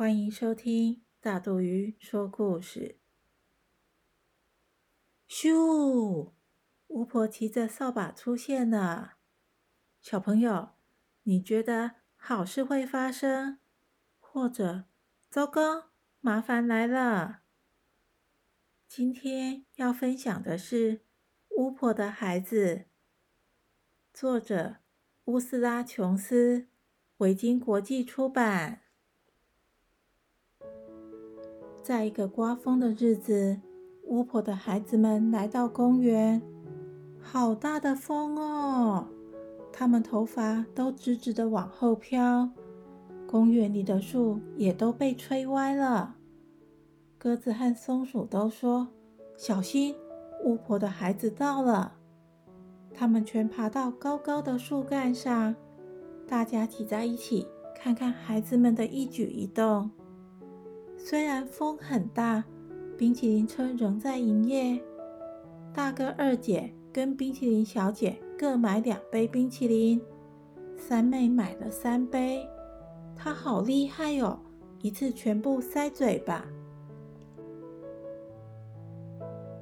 欢迎收听大肚鱼说故事。咻！巫婆骑着扫把出现了。小朋友，你觉得好事会发生，或者糟糕，麻烦来了？今天要分享的是《巫婆的孩子》，作者乌斯拉·琼斯，维京国际出版。在一个刮风的日子，巫婆的孩子们来到公园。好大的风哦！他们头发都直直的往后飘，公园里的树也都被吹歪了。鸽子和松鼠都说：“小心，巫婆的孩子到了！”他们全爬到高高的树干上，大家挤在一起，看看孩子们的一举一动。虽然风很大，冰淇淋车仍在营业。大哥、二姐跟冰淇淋小姐各买两杯冰淇淋，三妹买了三杯。她好厉害哦，一次全部塞嘴巴。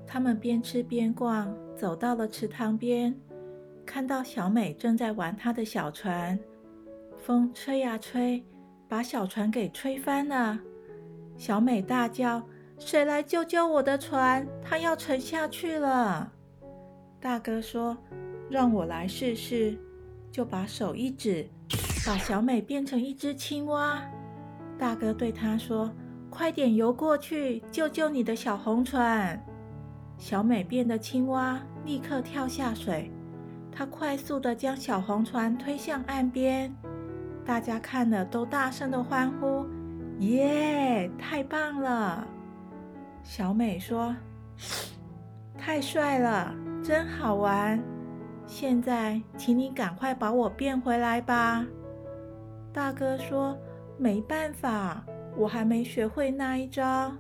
他们边吃边逛，走到了池塘边，看到小美正在玩她的小船。风吹呀吹，把小船给吹翻了。小美大叫：“谁来救救我的船？它要沉下去了！”大哥说：“让我来试试。”就把手一指，把小美变成一只青蛙。大哥对他说：“快点游过去，救救你的小红船！”小美变的青蛙立刻跳下水，她快速地将小红船推向岸边。大家看了都大声地欢呼：“耶，太棒了！”小美说：“太帅了，真好玩！现在，请你赶快把我变回来吧。”大哥说：“没办法，我还没学会那一招。”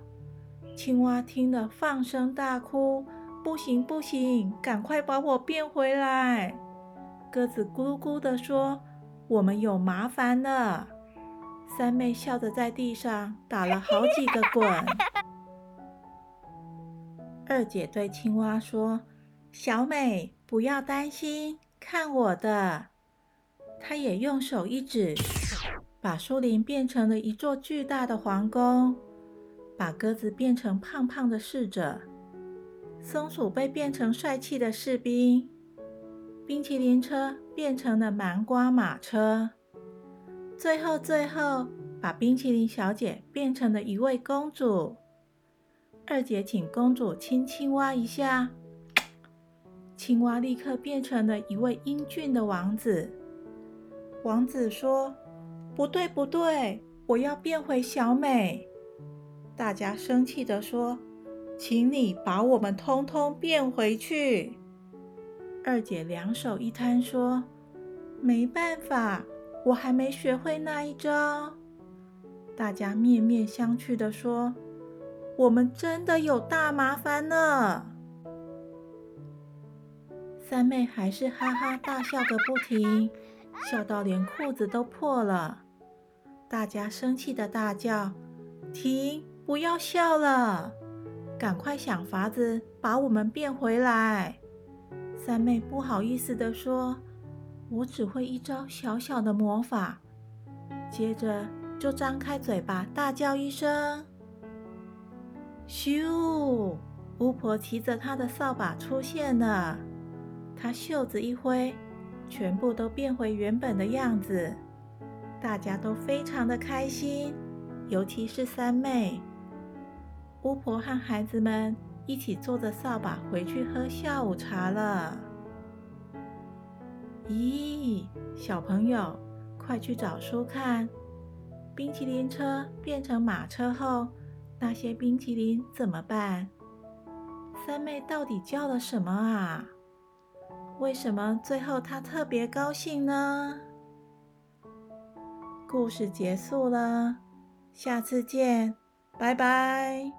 青蛙听了，放声大哭：“不行，不行，赶快把我变回来！”鸽子咕咕地说：“我们有麻烦了。”三妹笑着在地上打了好几个滚。二姐对青蛙说：“小美，不要担心，看我的！”她也用手一指，把树林变成了一座巨大的皇宫。把鸽子变成胖胖的侍者，松鼠被变成帅气的士兵，冰淇淋车变成了南瓜马车，最后最后把冰淇淋小姐变成了一位公主。二姐请公主亲青蛙一下，青蛙立刻变成了一位英俊的王子。王子说：“不对，不对，我要变回小美。”大家生气地说：“请你把我们通通变回去。”二姐两手一摊说：“没办法，我还没学会那一招。”大家面面相觑地说：“我们真的有大麻烦了。”三妹还是哈哈大笑个不停，笑到连裤子都破了。大家生气的大叫：“停！”不要笑了，赶快想法子把我们变回来。三妹不好意思地说：“我只会一招小小的魔法。”接着就张开嘴巴大叫一声：“咻！”巫婆骑着她的扫把出现了，她袖子一挥，全部都变回原本的样子。大家都非常的开心，尤其是三妹。巫婆和孩子们一起坐着扫把回去喝下午茶了。咦，小朋友，快去找书看！冰淇淋车变成马车后，那些冰淇淋怎么办？三妹到底叫了什么啊？为什么最后她特别高兴呢？故事结束了，下次见，拜拜。